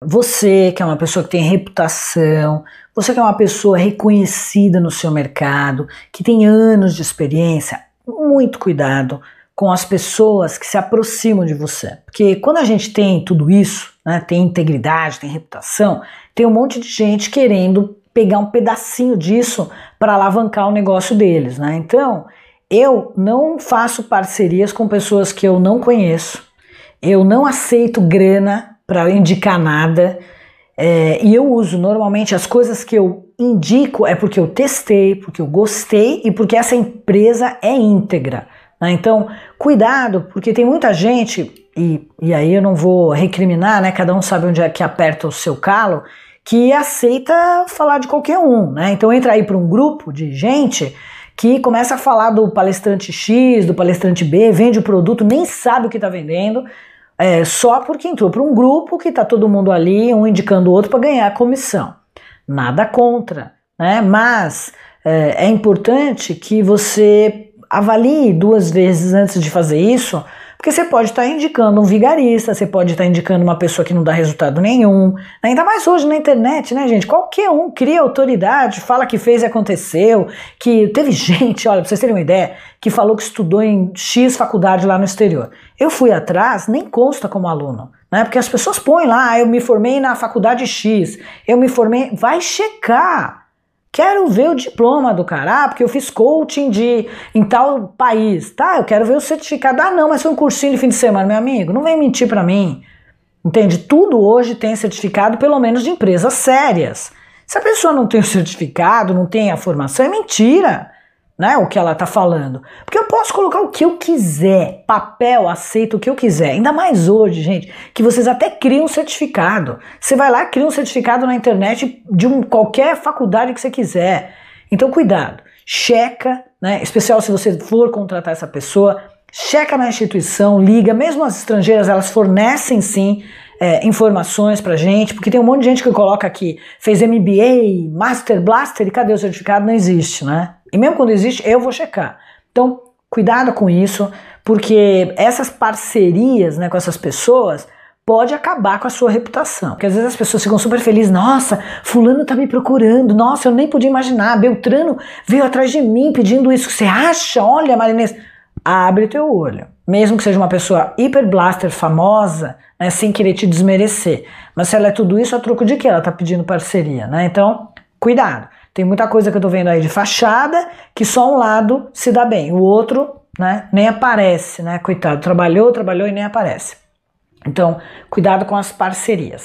Você que é uma pessoa que tem reputação, você que é uma pessoa reconhecida no seu mercado, que tem anos de experiência, muito cuidado com as pessoas que se aproximam de você. Porque quando a gente tem tudo isso, né, tem integridade, tem reputação, tem um monte de gente querendo pegar um pedacinho disso para alavancar o negócio deles. Né? Então, eu não faço parcerias com pessoas que eu não conheço, eu não aceito grana para indicar nada. É, e eu uso normalmente as coisas que eu indico é porque eu testei, porque eu gostei e porque essa empresa é íntegra. Né? Então, cuidado, porque tem muita gente, e, e aí eu não vou recriminar, né? Cada um sabe onde é que aperta o seu calo, que aceita falar de qualquer um. Né? Então entra aí para um grupo de gente que começa a falar do palestrante X, do palestrante B, vende o produto, nem sabe o que está vendendo, é, só porque entrou para um grupo que está todo mundo ali, um indicando o outro para ganhar a comissão. Nada contra, né? Mas é, é importante que você avalie duas vezes antes de fazer isso porque você pode estar tá indicando um vigarista, você pode estar tá indicando uma pessoa que não dá resultado nenhum. Ainda mais hoje na internet, né, gente? Qualquer um cria autoridade, fala que fez e aconteceu, que teve gente, olha, pra vocês terem uma ideia, que falou que estudou em X faculdade lá no exterior. Eu fui atrás, nem consta como aluno, né? Porque as pessoas põem lá, ah, eu me formei na faculdade X, eu me formei. Vai checar. Quero ver o diploma do cara, ah, porque eu fiz coaching de em tal país. Tá, eu quero ver o certificado. Ah, não, mas foi um cursinho de fim de semana, meu amigo. Não vem mentir para mim. Entende? Tudo hoje tem certificado, pelo menos de empresas sérias. Se a pessoa não tem o certificado, não tem a formação, é mentira né, o que ela está falando. Porque eu posso colocar o que eu quiser, papel, aceito o que eu quiser. Ainda mais hoje, gente, que vocês até criam um certificado. Você vai lá, cria um certificado na internet de um, qualquer faculdade que você quiser. Então, cuidado. Checa, né, especial se você for contratar essa pessoa, checa na instituição, liga, mesmo as estrangeiras, elas fornecem sim é, informações pra gente, porque tem um monte de gente que coloca aqui, fez MBA, Master Blaster, e cadê o certificado? Não existe, né? E mesmo quando existe, eu vou checar. Então, cuidado com isso, porque essas parcerias né, com essas pessoas pode acabar com a sua reputação. Porque às vezes as pessoas ficam super felizes, nossa, fulano tá me procurando, nossa, eu nem podia imaginar, Beltrano veio atrás de mim pedindo isso. Você acha? Olha, Marinês, abre teu olho. Mesmo que seja uma pessoa hiper blaster famosa, né, sem querer te desmerecer. Mas se ela é tudo isso, a troco de que ela tá pedindo parceria, né? Então, cuidado. Tem muita coisa que eu tô vendo aí de fachada que só um lado se dá bem, o outro, né, nem aparece, né? Coitado, trabalhou, trabalhou e nem aparece. Então, cuidado com as parcerias.